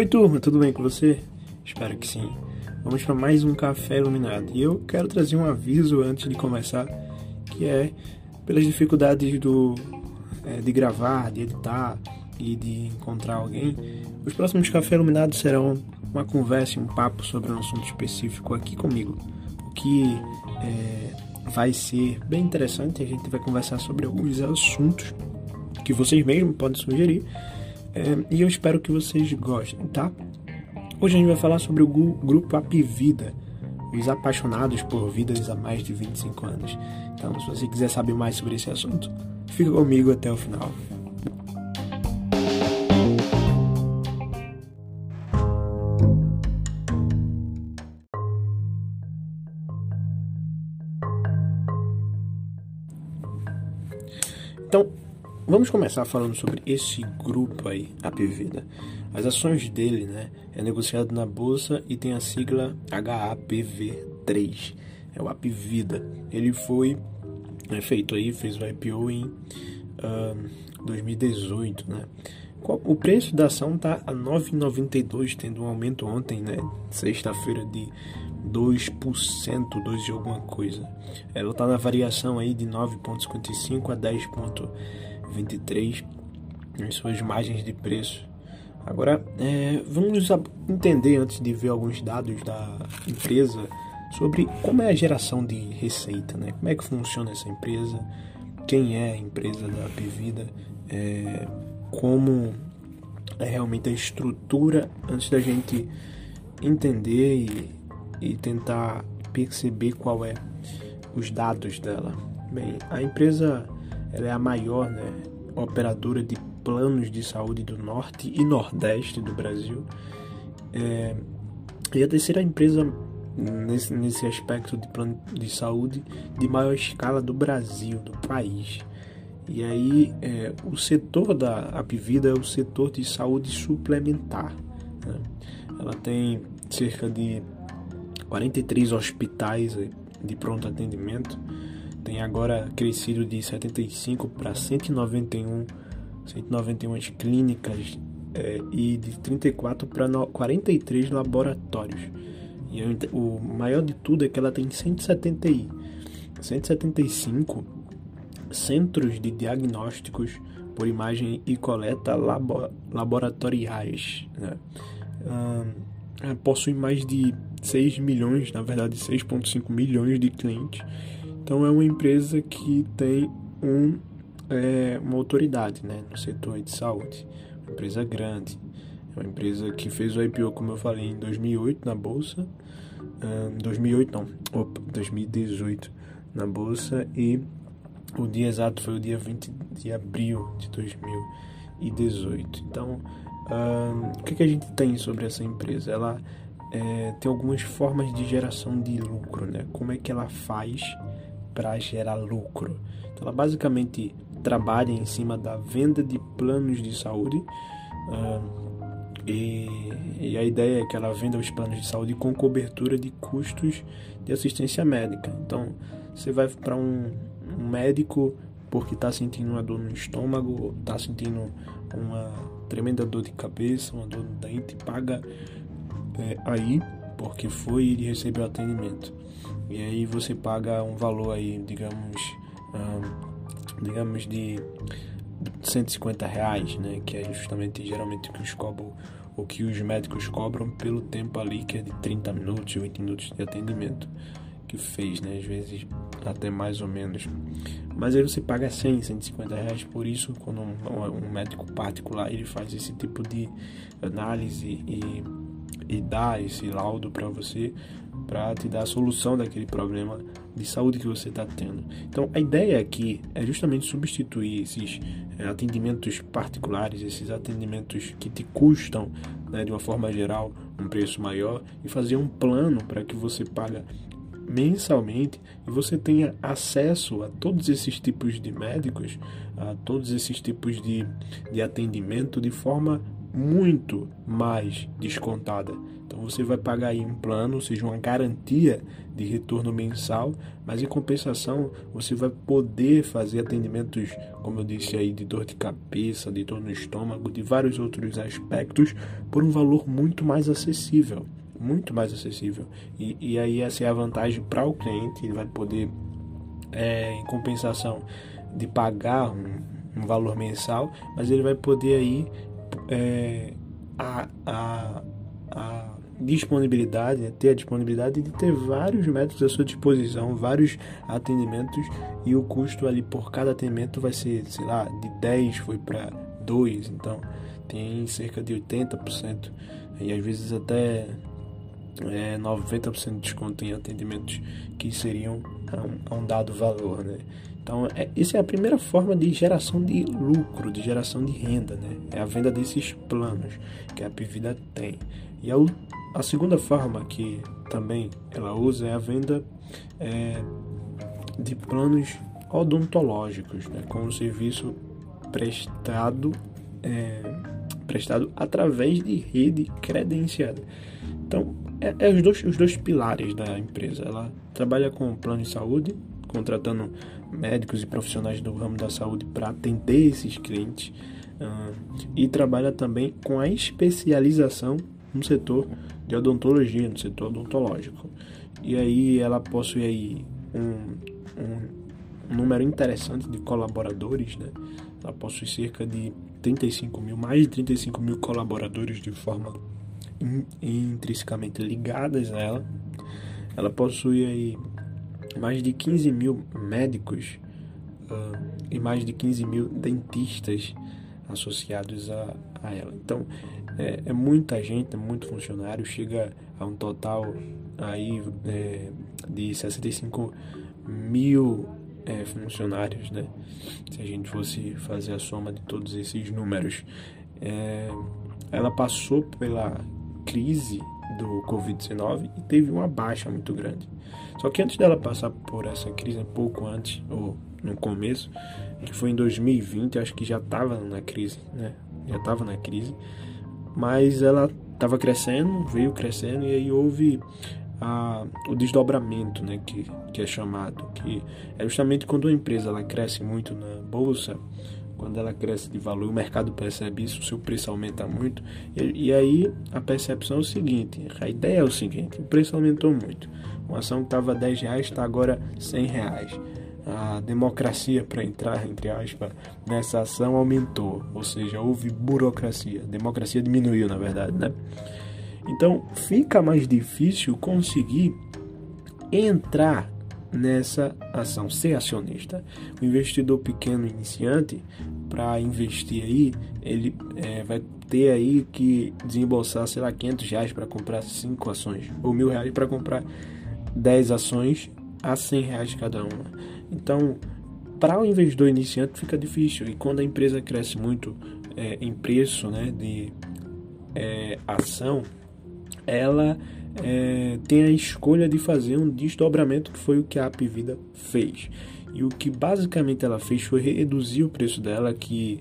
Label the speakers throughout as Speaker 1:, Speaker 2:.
Speaker 1: Oi turma, tudo bem com você? Espero que sim. Vamos para mais um café iluminado. E eu quero trazer um aviso antes de começar, que é pelas dificuldades do é, de gravar, de editar e de encontrar alguém. Os próximos café iluminados serão uma conversa, um papo sobre um assunto específico aqui comigo, o que é, vai ser bem interessante. A gente vai conversar sobre alguns assuntos que vocês mesmos podem sugerir é, e eu espero que vocês gostem, tá? Hoje a gente vai falar sobre o grupo Apivida, os apaixonados por vidas há mais de 25 anos. Então, se você quiser saber mais sobre esse assunto, fica comigo até o final. Então, Vamos começar falando sobre esse grupo aí, Apvida. As ações dele, né, é negociado na bolsa e tem a sigla HAPV3. É o Apvida. Ele foi é, feito aí, fez o IPO em uh, 2018, né? O preço da ação tá a 9,92, tendo um aumento ontem, né, sexta-feira de 2%, 2 de alguma coisa. Ela tá na variação aí de 9.55 a 10. 23 em suas margens de preço. Agora, é, vamos entender antes de ver alguns dados da empresa sobre como é a geração de receita, né? Como é que funciona essa empresa? Quem é a empresa da Pivida? É, como é realmente a estrutura antes da gente entender e, e tentar perceber qual é os dados dela. Bem, a empresa ela é a maior né, operadora de planos de saúde do norte e nordeste do Brasil. É, e a terceira empresa nesse, nesse aspecto de plano de saúde de maior escala do Brasil, do país. E aí é, o setor da Apivida é o setor de saúde suplementar. Né? Ela tem cerca de 43 hospitais de pronto atendimento tem agora crescido de 75 para 191, 191 clínicas é, e de 34 para 43 laboratórios. E o maior de tudo é que ela tem 170, 175 centros de diagnósticos por imagem e coleta labo, laboratoriais. Né? possui mais de 6 milhões, na verdade 6,5 milhões de clientes então é uma empresa que tem um, é, uma autoridade né, no setor de saúde, uma empresa grande, é uma empresa que fez o IPO, como eu falei, em 2008 na bolsa, um, 2008 não, opa, 2018 na bolsa e o dia exato foi o dia 20 de abril de 2018. Então, um, o que, que a gente tem sobre essa empresa? Ela é, tem algumas formas de geração de lucro, né? Como é que ela faz para gerar lucro. Então, ela basicamente trabalha em cima da venda de planos de saúde uh, e, e, a ideia é que ela venda os planos de saúde com cobertura de custos de assistência médica. Então, você vai para um, um médico porque está sentindo uma dor no estômago, está sentindo uma tremenda dor de cabeça, uma dor no dente, paga é, aí porque foi e recebeu atendimento. E aí você paga um valor aí, digamos, um, digamos de 150 reais, né? Que é justamente geralmente o que os cobram, o que os médicos cobram pelo tempo ali, que é de 30 minutos, 20 minutos de atendimento que fez, né? Às vezes até mais ou menos. Mas aí você paga 100, 150 reais por isso, quando um, um médico particular ele faz esse tipo de análise e, e dá esse laudo para você para te dar a solução daquele problema de saúde que você está tendo. Então, a ideia aqui é justamente substituir esses é, atendimentos particulares, esses atendimentos que te custam, né, de uma forma geral, um preço maior e fazer um plano para que você paga mensalmente e você tenha acesso a todos esses tipos de médicos, a todos esses tipos de, de atendimento de forma muito mais descontada. Você vai pagar aí um plano, ou seja, uma garantia de retorno mensal, mas em compensação você vai poder fazer atendimentos, como eu disse aí, de dor de cabeça, de dor no estômago, de vários outros aspectos, por um valor muito mais acessível. Muito mais acessível. E, e aí essa é a vantagem para o cliente, ele vai poder, é, em compensação de pagar um, um valor mensal, mas ele vai poder aí é, a, a, a disponibilidade, né, ter a disponibilidade de ter vários métodos à sua disposição, vários atendimentos e o custo ali por cada atendimento vai ser, sei lá, de 10 foi para 2, então tem cerca de 80% e às vezes até é, 90% de desconto em atendimentos que seriam a um, a um dado valor, né? Então, é, isso é a primeira forma de geração de lucro, de geração de renda, né? É a venda desses planos que a Pivida tem. E a, a segunda forma que também ela usa é a venda é, de planos odontológicos, né? Com o serviço prestado, é, prestado através de rede credenciada. Então, é, é os, dois, os dois pilares da empresa. Ela trabalha com plano de saúde, contratando médicos e profissionais do ramo da saúde para atender esses clientes uh, e trabalha também com a especialização no setor de odontologia, no setor odontológico. E aí ela possui aí um, um, um número interessante de colaboradores, né? Ela possui cerca de 35 mil, mais de 35 mil colaboradores de forma in, intrinsecamente ligadas a ela. Ela possui aí mais de 15 mil médicos uh, e mais de 15 mil dentistas associados a, a ela. Então, é, é, muita gente, é muito funcionário, chega a um total aí é, de 65 mil é, funcionários, né? Se a gente fosse fazer a soma de todos esses números. É, ela passou pela crise do Covid-19 e teve uma baixa muito grande. Só que antes dela passar por essa crise, pouco antes, ou no começo, que foi em 2020, acho que já estava na crise, né? Já estava na crise, mas ela estava crescendo, veio crescendo e aí houve a, o desdobramento, né? Que, que é chamado, que é justamente quando a empresa ela cresce muito na bolsa, quando ela cresce de valor, o mercado percebe isso, o seu preço aumenta muito. E, e, aí a percepção é o seguinte: a ideia é o seguinte, o preço aumentou muito. Uma ação que estava 10 reais está agora 100 reais. A democracia para entrar, entre aspas, nessa ação aumentou, ou seja, houve burocracia. A democracia diminuiu, na verdade, né? Então fica mais difícil conseguir entrar nessa ação, ser acionista. O investidor pequeno iniciante, para investir aí, ele é, vai ter aí que desembolsar, sei lá, 500 reais para comprar 5 ações, ou mil reais para comprar 10 ações a 100 reais cada uma. Então, para o investidor iniciante fica difícil, e quando a empresa cresce muito é, em preço né, de é, ação, ela é, tem a escolha de fazer um desdobramento, que foi o que a Apivida fez. E o que basicamente ela fez foi reduzir o preço dela, que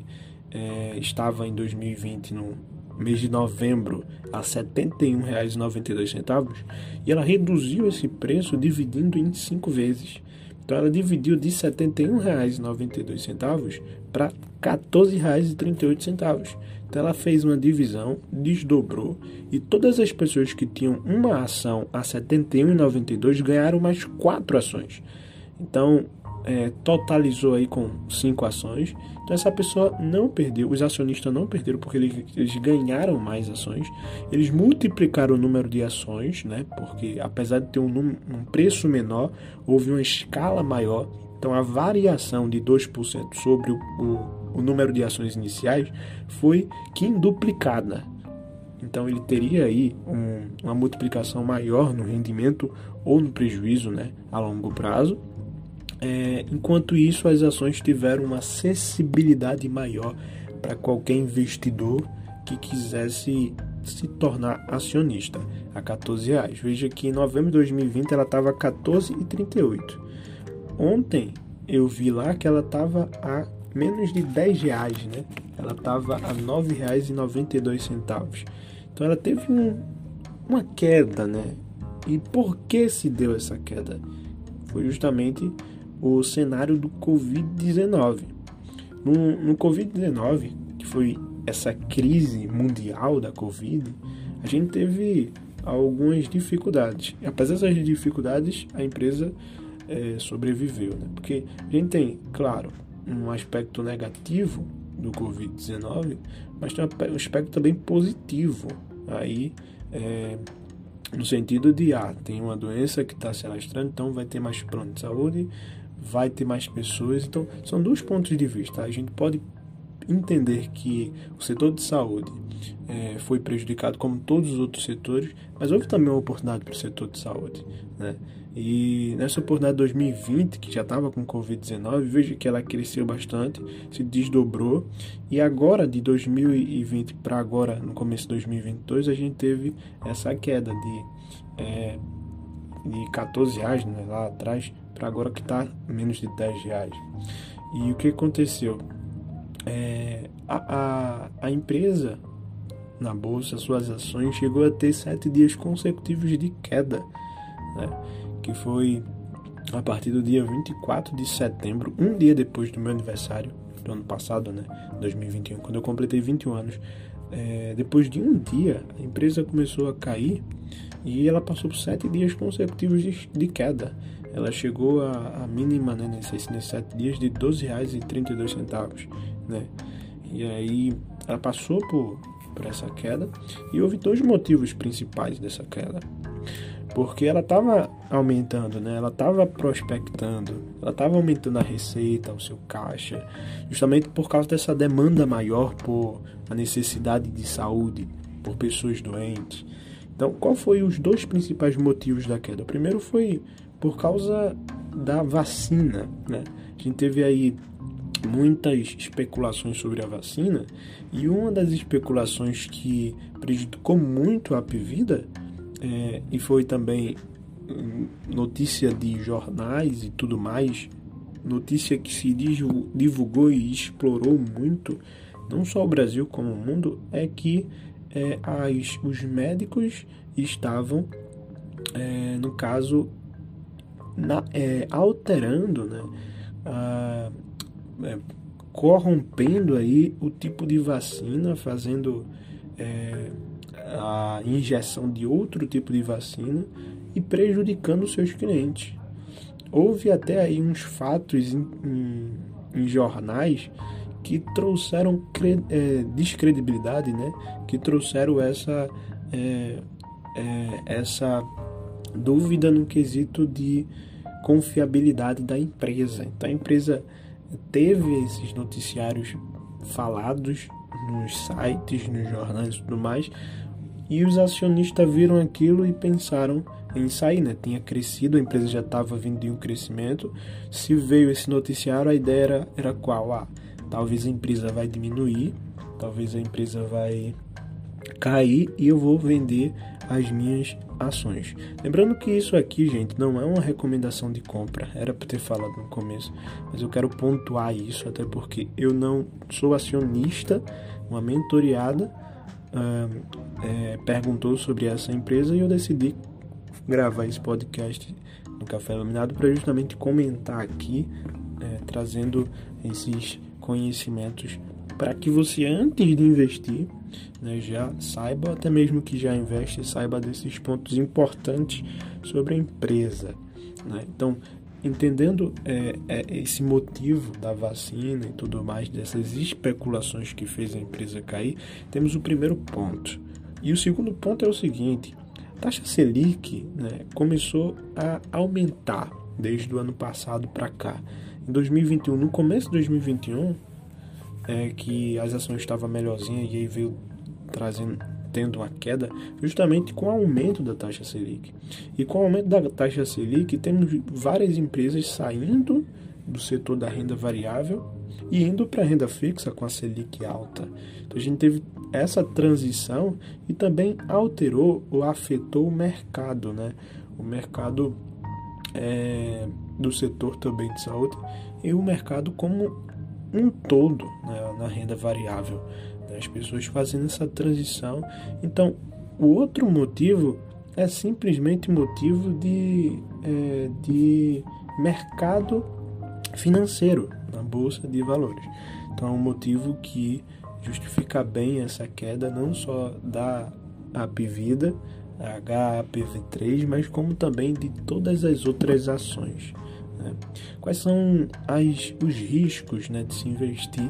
Speaker 1: é, estava em 2020 no mês de novembro a R$ 71,92 e ela reduziu esse preço dividindo em cinco vezes. Então ela dividiu de R$ 71,92 para R$ 14,38. Então ela fez uma divisão, desdobrou e todas as pessoas que tinham uma ação a R$ 71,92 ganharam mais quatro ações. Então é, totalizou aí com cinco ações. Então essa pessoa não perdeu, os acionistas não perderam porque eles, eles, ganharam mais ações. Eles multiplicaram o número de ações, né? Porque apesar de ter um, um preço menor, houve uma escala maior. Então a variação de 2% sobre o, o o número de ações iniciais foi quinduplicada. Então ele teria aí um, uma multiplicação maior no rendimento ou no prejuízo né, a longo prazo. É, enquanto isso, as ações tiveram uma acessibilidade maior para qualquer investidor que quisesse se tornar acionista a 14 reais. Veja que em novembro de 2020 ela estava a 14,38. Ontem eu vi lá que ela estava a menos de 10 reais, né? Ela estava a R$ 9,92. Então ela teve um, uma queda, né? E por que se deu essa queda? Foi justamente o cenário do Covid-19. No, no Covid-19, que foi essa crise mundial da Covid, a gente teve algumas dificuldades. E apesar dessas dificuldades, a empresa é, sobreviveu, né? Porque a gente tem, claro, um aspecto negativo do Covid-19, mas tem um aspecto também positivo aí, é, no sentido de, ah, tem uma doença que está se alastrando, então vai ter mais plano de saúde, vai ter mais pessoas. Então, são dois pontos de vista. A gente pode entender que o setor de saúde é, foi prejudicado como todos os outros setores, mas houve também uma oportunidade para o setor de saúde. Né? E nessa oportunidade de 2020, que já estava com Covid-19, veja que ela cresceu bastante, se desdobrou, e agora de 2020 para agora, no começo de 2022, a gente teve essa queda de, é, de 14 reais né, lá atrás para agora que está menos de 10 reais. E o que aconteceu? É, a, a, a empresa na bolsa, suas ações chegou a ter sete dias consecutivos de queda, né? que foi a partir do dia 24 de setembro, um dia depois do meu aniversário do ano passado, né, 2021, quando eu completei 21 anos. É, depois de um dia, a empresa começou a cair e ela passou por sete dias consecutivos de, de queda. Ela chegou a, a mínima né, nesses, nesses sete dias de R$ 12,32. Né? E aí ela passou por, por essa queda e houve dois motivos principais dessa queda porque ela estava aumentando, né? Ela estava prospectando, ela estava aumentando a receita, o seu caixa, justamente por causa dessa demanda maior por a necessidade de saúde, por pessoas doentes. Então, qual foi os dois principais motivos da queda? O primeiro foi por causa da vacina, né? A gente teve aí muitas especulações sobre a vacina e uma das especulações que prejudicou muito a Pivida é, e foi também notícia de jornais e tudo mais, notícia que se divulgou e explorou muito, não só o Brasil como o mundo, é que é, as, os médicos estavam, é, no caso, na, é, alterando, né, a, é, corrompendo aí o tipo de vacina, fazendo é, a injeção de outro tipo de vacina e prejudicando seus clientes. Houve até aí uns fatos em, em, em jornais que trouxeram é, descredibilidade, né? Que trouxeram essa é, é, essa dúvida no quesito de confiabilidade da empresa. Então a empresa teve esses noticiários falados nos sites, nos jornais e tudo mais, e os acionistas viram aquilo e pensaram em sair, né? Tinha crescido, a empresa já estava vindo em um crescimento. Se veio esse noticiário, a ideia era, era qual? Ah, talvez a empresa vai diminuir, talvez a empresa vai cair e eu vou vender as minhas ações. Lembrando que isso aqui, gente, não é uma recomendação de compra, era para ter falado no começo, mas eu quero pontuar isso até porque eu não sou acionista, uma mentoriada é, perguntou sobre essa empresa e eu decidi gravar esse podcast no Café Iluminado para justamente comentar aqui, é, trazendo esses conhecimentos para que você, antes de investir, né, já saiba, até mesmo que já investe, saiba desses pontos importantes sobre a empresa. Né? Então, entendendo é, é, esse motivo da vacina e tudo mais, dessas especulações que fez a empresa cair, temos o primeiro ponto. E o segundo ponto é o seguinte: a taxa Selic né, começou a aumentar desde o ano passado para cá. Em 2021, no começo de 2021, é que as ações estavam melhorzinhas e aí veio trazendo tendo uma queda justamente com o aumento da taxa Selic. E com o aumento da taxa Selic, temos várias empresas saindo do setor da renda variável e indo para a renda fixa com a Selic alta. Então a gente teve essa transição e também alterou ou afetou o mercado, né? O mercado é, do setor também de saúde e o mercado como um todo né, na renda variável as pessoas fazendo essa transição. Então, O outro motivo é simplesmente motivo de, é, de mercado financeiro na bolsa de valores. Então é um motivo que justifica bem essa queda não só da Apvida, HAPV3, mas como também de todas as outras ações. Né? Quais são as, os riscos né, de se investir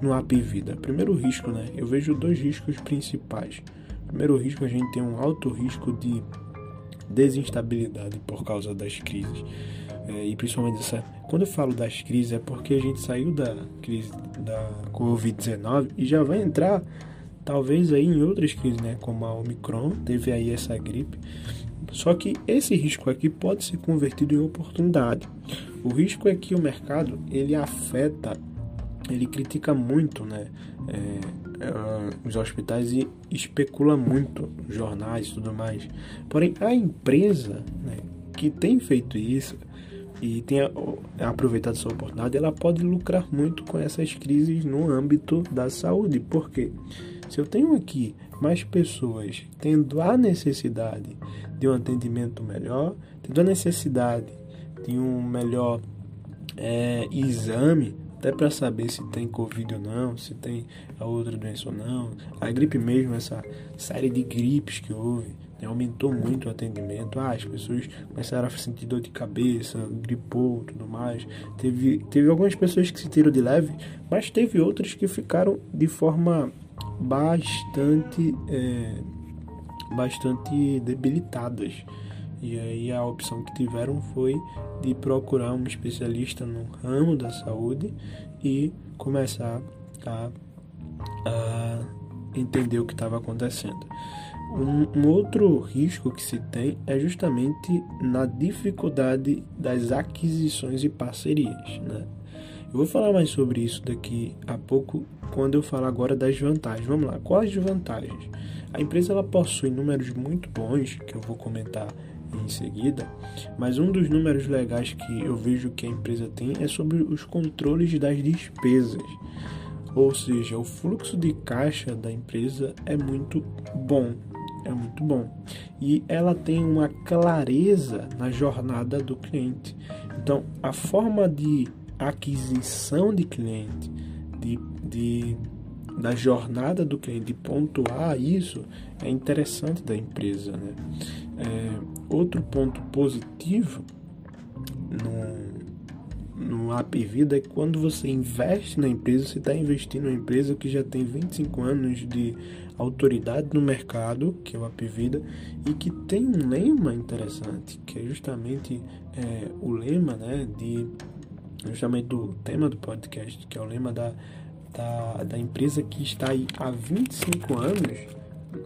Speaker 1: no Apvida? Primeiro risco, né, eu vejo dois riscos principais. Primeiro risco, a gente tem um alto risco de desinstabilidade por causa das crises. É, e principalmente essa, quando eu falo das crises é porque a gente saiu da crise da Covid-19 e já vai entrar talvez aí em outras crises, né, como a Omicron, teve aí essa gripe. Só que esse risco aqui pode ser convertido em oportunidade. O risco é que o mercado ele afeta, ele critica muito, né, é, é, os hospitais e especula muito jornais e tudo mais. Porém, a empresa né, que tem feito isso e tem aproveitado essa oportunidade, ela pode lucrar muito com essas crises no âmbito da saúde. Por quê? Se eu tenho aqui mais pessoas tendo a necessidade de um atendimento melhor, tendo a necessidade de um melhor é, exame, até para saber se tem Covid ou não, se tem a outra doença ou não, a gripe mesmo, essa série de gripes que houve, né, aumentou muito o atendimento. Ah, as pessoas começaram a sentir dor de cabeça, gripou tudo mais. Teve, teve algumas pessoas que se tiram de leve, mas teve outras que ficaram de forma bastante, é, bastante debilitadas. E aí a opção que tiveram foi de procurar um especialista no ramo da saúde e começar a, a entender o que estava acontecendo. Um, um, outro risco que se tem é justamente na dificuldade das aquisições e parcerias. Né? Eu vou falar mais sobre isso daqui a pouco, quando eu falar agora das vantagens. Vamos lá, quais as vantagens? A empresa ela possui números muito bons, que eu vou comentar em seguida, mas um dos números legais que eu vejo que a empresa tem é sobre os controles das despesas. Ou seja, o fluxo de caixa da empresa é muito bom, é muito bom. E ela tem uma clareza na jornada do cliente. Então, a forma de aquisição de cliente, de, de, da jornada do cliente, de pontuar isso, é interessante da empresa. Né? É, outro ponto positivo no, no App Vida é que quando você investe na empresa, você está investindo em uma empresa que já tem 25 anos de autoridade no mercado, que é o Apvida, e que tem um lema interessante, que é justamente é, o lema né, de justamente do tema do podcast, que é o lema da, da, da empresa que está aí há 25 anos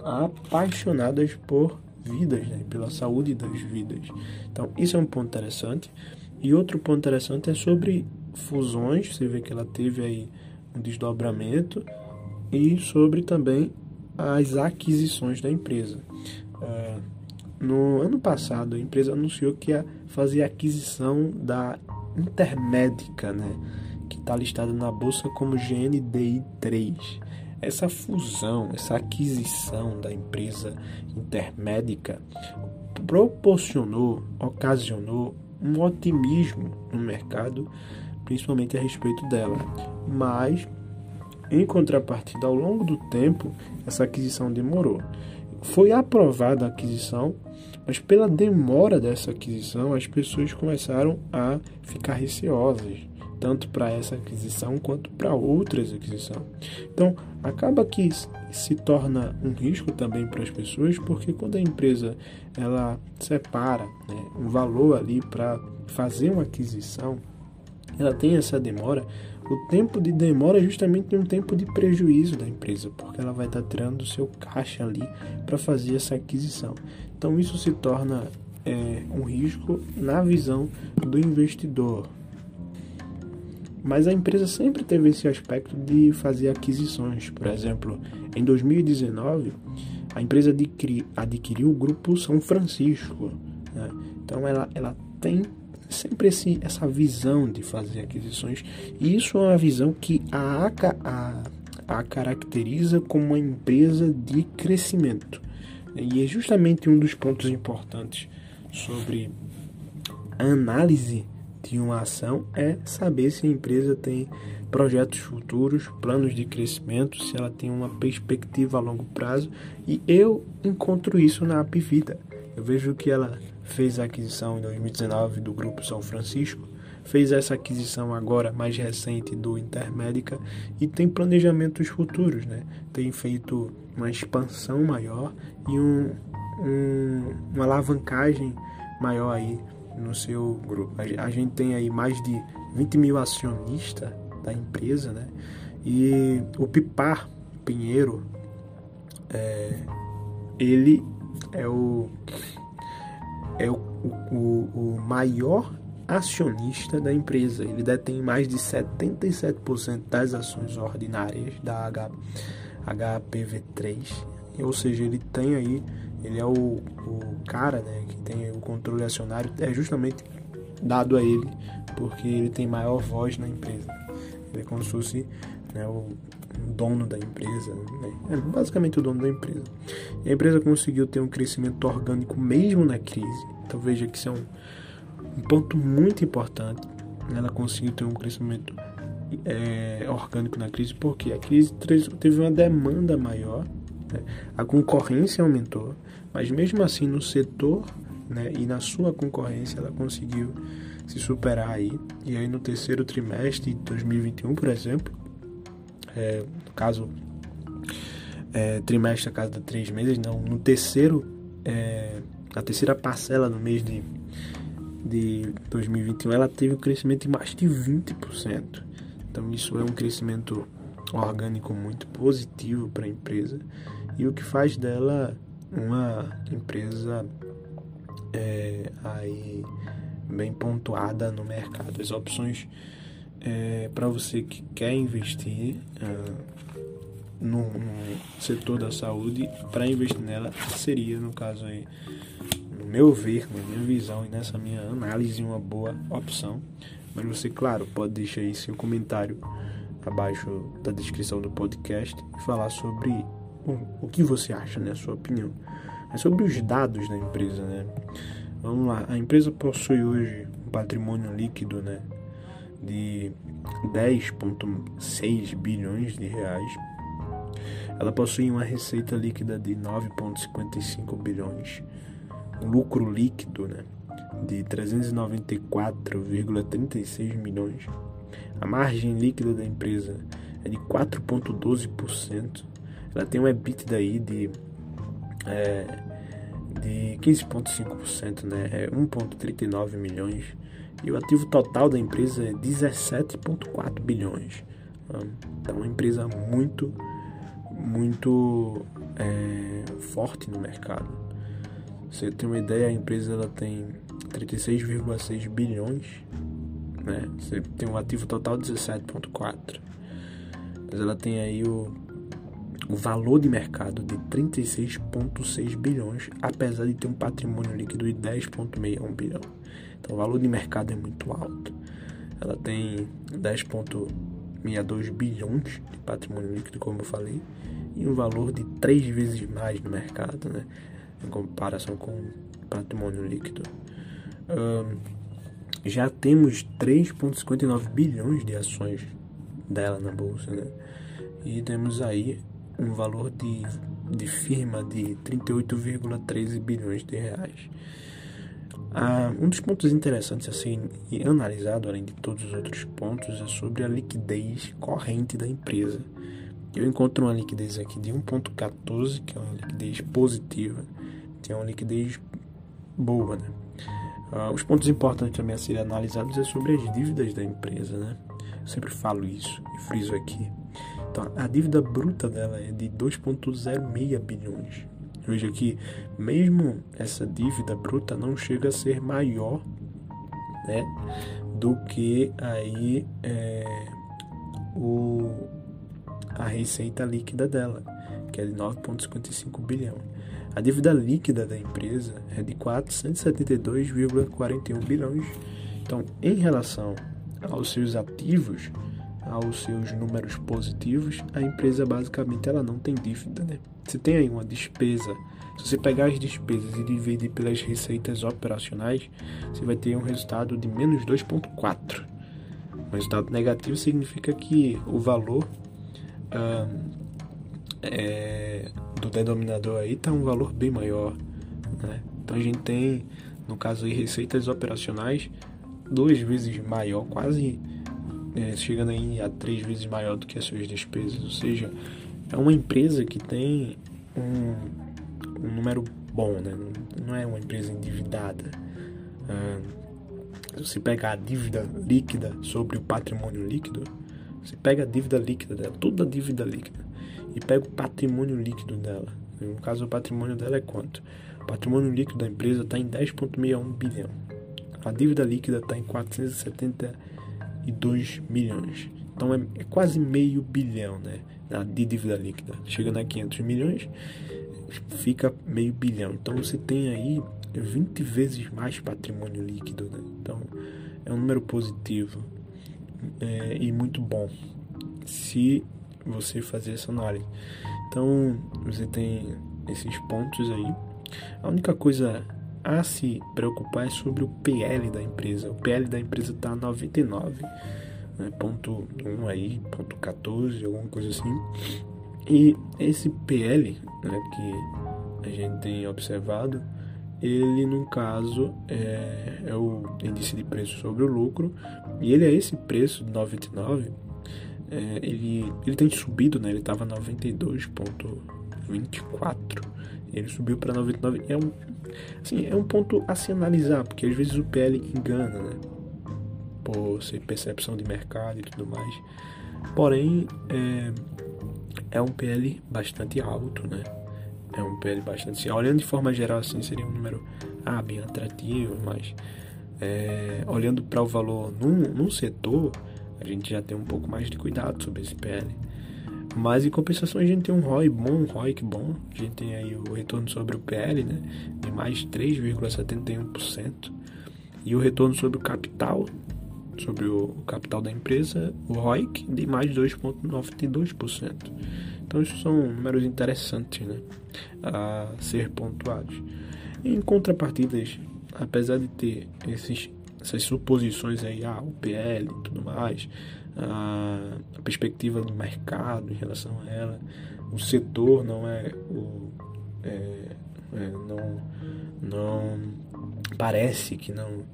Speaker 1: apaixonadas por vidas, né, pela saúde das vidas. Então, isso é um ponto interessante. E outro ponto interessante é sobre fusões, você vê que ela teve aí um desdobramento, e sobre também as aquisições da empresa. Uh, no ano passado, a empresa anunciou que ia fazer aquisição da Intermédica, né, que está listada na bolsa como GNDI3. Essa fusão, essa aquisição da empresa Intermédica proporcionou, ocasionou um otimismo no mercado, principalmente a respeito dela. Mas em contrapartida, ao longo do tempo, essa aquisição demorou. Foi aprovada a aquisição, mas pela demora dessa aquisição, as pessoas começaram a ficar receosas, tanto para essa aquisição quanto para outras aquisições. Então, acaba que se torna um risco também para as pessoas, porque quando a empresa ela separa né, um valor ali para fazer uma aquisição, ela tem essa demora, o tempo de demora é justamente um tempo de prejuízo da empresa, porque ela vai estar tirando o seu caixa ali para fazer essa aquisição. Então isso se torna é, um risco na visão do investidor. Mas a empresa sempre teve esse aspecto de fazer aquisições. Por exemplo, em 2019, a empresa adquiri, adquiriu o grupo São Francisco. Né? Então ela, ela tem sempre esse, essa visão de fazer aquisições. E isso é uma visão que a, a, a caracteriza como uma empresa de crescimento. E é justamente um dos pontos importantes sobre a análise de uma ação é saber se a empresa tem projetos futuros, planos de crescimento, se ela tem uma perspectiva a longo prazo. E eu encontro isso na Apivida. Eu vejo que ela fez a aquisição em 2019 do Grupo São Francisco, fez essa aquisição agora mais recente do Intermédica e tem planejamentos futuros, né? Tem feito uma expansão maior e um, um, uma alavancagem maior aí no seu grupo. A gente tem aí mais de 20 mil acionistas da empresa, né? E o Pipar Pinheiro, é, ele é o é o, o, o maior acionista da empresa. Ele detém mais de 77% das ações ordinárias da H, HPV3. Ou seja, ele tem aí, ele é o, o cara né, que tem o controle acionário, é justamente dado a ele, porque ele tem maior voz na empresa. Ele é como se fosse né, o dono da empresa, né? é basicamente o dono da empresa. E a empresa conseguiu ter um crescimento orgânico mesmo na crise. Então veja que isso é um, um ponto muito importante. Ela conseguiu ter um crescimento é, orgânico na crise, porque a crise teve uma demanda maior, né? a concorrência aumentou, mas mesmo assim no setor né, e na sua concorrência ela conseguiu se superar aí. E aí no terceiro trimestre de 2021, por exemplo, é, no caso, é, trimestre a cada três meses, não, no terceiro, é, terceira parcela no mês de, de 2021, ela teve um crescimento de mais de 20%. Então isso é um crescimento orgânico muito positivo para a empresa e o que faz dela uma empresa é, aí bem pontuada no mercado. As opções é, para você que quer investir no, no, setor da saúde, para investir nela seria, no caso aí, no meu ver, na minha visão e nessa minha análise, uma boa opção. Mas você, claro, pode deixar aí seu comentário abaixo da descrição do podcast e falar sobre o, o que você acha, né, a sua opinião. É sobre os dados da empresa, né? Vamos lá, a empresa possui hoje um patrimônio líquido né, de 10,6 bilhões de reais. Ela possui uma receita líquida de 9,55 bilhões, um lucro líquido né, de 394,36 milhões. A margem líquida da empresa é de 4,12%. Ela tem um EBITDA aí de é, de 15,5%, né? É 1,39 milhões. E o ativo total da empresa é 17,4 bilhões. Então, uma empresa muito, muito é, forte no mercado. Você tem uma ideia, a empresa ela tem 36,6 bilhões, né? Você tem um ativo total de 17,4. Mas ela tem aí o o valor de mercado de 36,6 bilhões, apesar de ter um patrimônio líquido de 10,61 bilhão. Então o valor de mercado é muito alto. Ela tem 10,62 bilhões de patrimônio líquido, como eu falei, e um valor de três vezes mais no mercado, né? em comparação com patrimônio líquido. Um, já temos 3,59 bilhões de ações dela na bolsa, né? E temos aí um valor de, de firma de 38,13 bilhões de reais. Ah, um dos pontos interessantes a ser analisado, além de todos os outros pontos, é sobre a liquidez corrente da empresa. Eu encontro uma liquidez aqui de 1,14, que é uma liquidez positiva, que é uma liquidez boa. Né? Ah, os pontos importantes também a serem analisados é sobre as dívidas da empresa. Né? Eu sempre falo isso e friso aqui. Então, a dívida bruta dela é de 2,06 bilhões. Veja que, mesmo essa dívida bruta não chega a ser maior né, do que aí é, o, a receita líquida dela, que é de 9,55 bilhão. A dívida líquida da empresa é de 472,41 bilhões. Então, em relação aos seus ativos, aos seus números positivos, a empresa basicamente ela não tem dívida, né? Se tem aí uma despesa Se você pegar as despesas e dividir pelas receitas operacionais, você vai ter um resultado de menos 2,4. Um resultado negativo significa que o valor é, do denominador aí está um valor bem maior. Né? Então a gente tem, no caso aí, receitas operacionais duas vezes maior, quase é, chegando aí a três vezes maior do que as suas despesas. Ou seja, é uma empresa que tem um, um número bom, né? não é uma empresa endividada. Ah, se pegar a dívida líquida sobre o patrimônio líquido, você pega a dívida líquida dela, toda a dívida líquida, e pega o patrimônio líquido dela. No caso, o patrimônio dela é quanto? O patrimônio líquido da empresa está em 10,61 bilhão. A dívida líquida está em 472 milhões. Então é, é, quase meio bilhão né, de dívida líquida. Chegando a 500 milhões, fica meio bilhão. Então você tem aí 20 vezes mais patrimônio líquido. Né? Então é um número positivo é, e muito bom se você fazer essa análise. Então você tem esses pontos aí. A única coisa a se preocupar é sobre o PL da empresa. O PL da empresa está 99, né, ponto 1 aí, ponto 14, alguma coisa assim. E esse PL né, que a gente tem observado, ele no caso é, é, o índice de preço sobre o lucro. E ele é esse preço de 99 é, ele, ele tem subido né ele estava 92.24 ele subiu para 99 é um assim, é um ponto a se analisar porque às vezes o PL engana né por percepção de mercado e tudo mais porém é, é um PL bastante alto né é um PL bastante. Olhando de forma geral, assim, seria um número ah, bem atrativo, mas é, olhando para o valor num, num setor, a gente já tem um pouco mais de cuidado sobre esse PL. Mas em compensação a gente tem um ROI bom, um ROIC bom. A gente tem aí o retorno sobre o PL, né? De mais 3,71%. E o retorno sobre o capital, sobre o capital da empresa, o ROIC, de mais 2,92%. Então, isso são números interessantes né, a ser pontuados. Em contrapartidas, apesar de ter esses, essas suposições aí, ah, o PL e tudo mais, a, a perspectiva do mercado em relação a ela, o setor não é o. É, é, não, não parece que não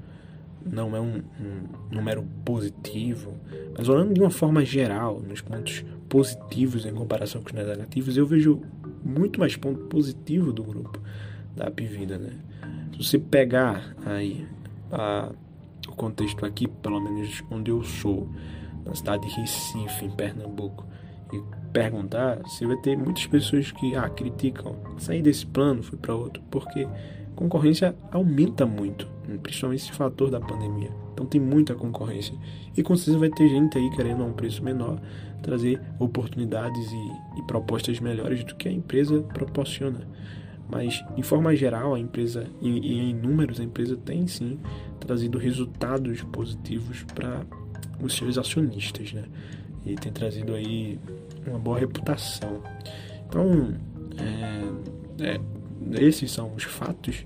Speaker 1: não é um, um, número positivo, mas olhando de uma forma geral, nos pontos positivos em comparação com os negativos, eu vejo muito mais ponto positivo do grupo da Apivida, né? Se você pegar aí a, o contexto aqui, pelo menos onde eu sou, na cidade de Recife, em Pernambuco, e perguntar, você vai ter muitas pessoas que ah, criticam sair desse plano, foi para outro, porque concorrência aumenta muito, principalmente esse fator da pandemia. Então tem muita concorrência. E com certeza vai ter gente aí querendo a um preço menor trazer oportunidades e, e propostas melhores do que a empresa proporciona. Mas, de forma geral, a empresa, e, e em números, a empresa tem sim trazido resultados positivos para os seus acionistas, né? E tem trazido aí uma boa reputação. Então, é, é, esses são os fatos.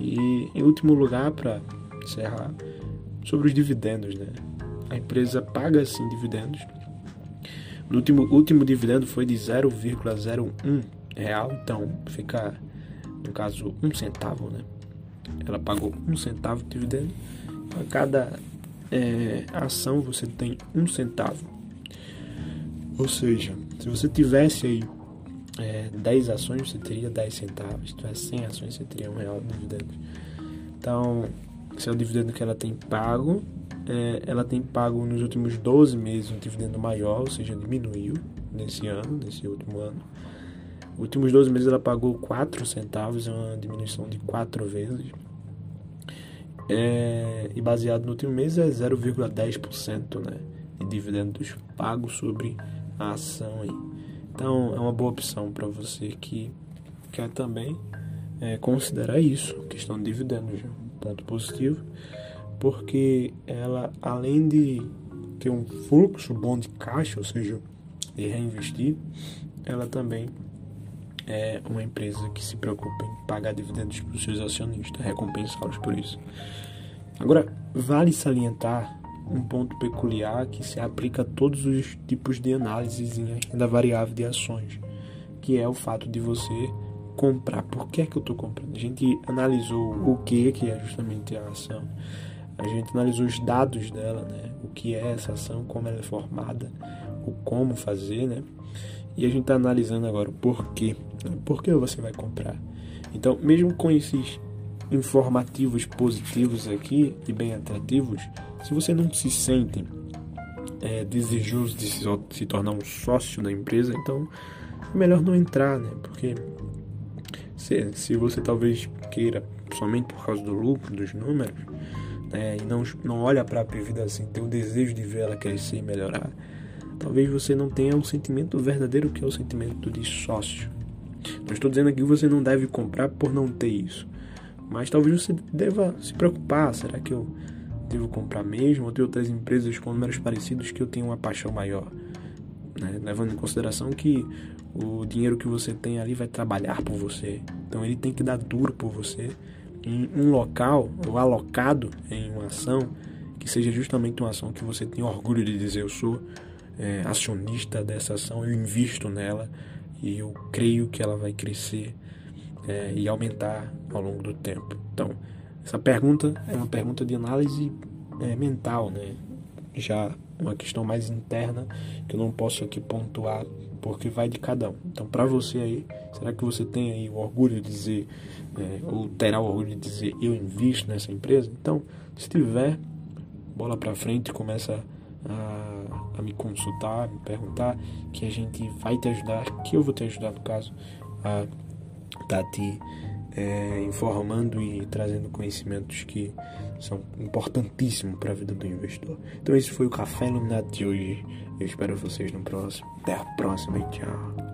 Speaker 1: E em último lugar, para encerrar, sobre os dividendos, né? A empresa paga sim dividendos. No último, último dividendo foi de 0,01 real, então fica, no caso, um centavo, né? Ela pagou um centavo de dividendo. A cada é, ação você tem um centavo. Ou seja, se você tivesse aí é, 10 ações, você teria 10 centavos. Se tivesse 100 ações, você teria um real de dividendo. Então, esse é o dividendo que ela tem pago. É, ela tem pago nos últimos 12 meses um dividendo maior, ou seja, diminuiu nesse ano, nesse último ano. Nos últimos 12 meses ela pagou 4 centavos, é uma diminuição de 4 vezes. É, e baseado no último mês é 0,10% né, de dividendos pagos sobre a ação aí. Então é uma boa opção para você que quer também é, considerar isso, questão de dividendos, já, um ponto positivo, porque ela além de ter um fluxo bom de caixa, ou seja, de reinvestir, ela também é uma empresa que se preocupa em pagar dividendos para os seus acionistas, recompensá-los por isso. Agora, vale salientar um ponto peculiar que se aplica a todos os tipos de análises renda variável de ações, que é o fato de você comprar. Por que é que eu estou comprando? A gente analisou o que que é justamente a ação. A gente analisou os dados dela, né? O que é essa ação, como ela é formada, o como fazer, né? E a gente está analisando agora o porquê. Né? Por que você vai comprar? Então, mesmo com esses informativos positivos aqui e bem atrativos, se você não se sente é, desejoso de se, se tornar um sócio da empresa, então é melhor não entrar, né? Porque se, se você talvez queira somente por causa do lucro, dos números, né, e não, não olha para a vida assim, tem o desejo de ver ela crescer e melhorar, talvez você não tenha um sentimento verdadeiro que é o sentimento de sócio. Não estou dizendo aqui que você não deve comprar por não ter isso, mas talvez você deva se preocupar: será que eu devo comprar mesmo? Ou tem outras empresas com números parecidos que eu tenho uma paixão maior? Né? Levando em consideração que o dinheiro que você tem ali vai trabalhar por você, então ele tem que dar duro por você em um local ou alocado em uma ação que seja justamente uma ação que você tem orgulho de dizer eu sou é, acionista dessa ação, eu invisto nela e eu creio que ela vai crescer é, e aumentar ao longo do tempo. Então, essa pergunta é uma pergunta de análise é, mental, né? Já uma questão mais interna que eu não posso aqui pontuar porque vai de cada um. Então, para você aí, será que você tem aí o orgulho de dizer, é, ou terá o orgulho de dizer, eu invisto nessa empresa? Então, se tiver, bola para frente, começa a, a, me consultar, me perguntar, que a gente vai te ajudar, que eu vou te ajudar no caso, a estar tá te é, informando e trazendo conhecimentos que são importantíssimos para a vida do investidor. Então esse foi o Café Iluminado de hoje. Eu espero vocês no próximo. Até a próxima e tchau.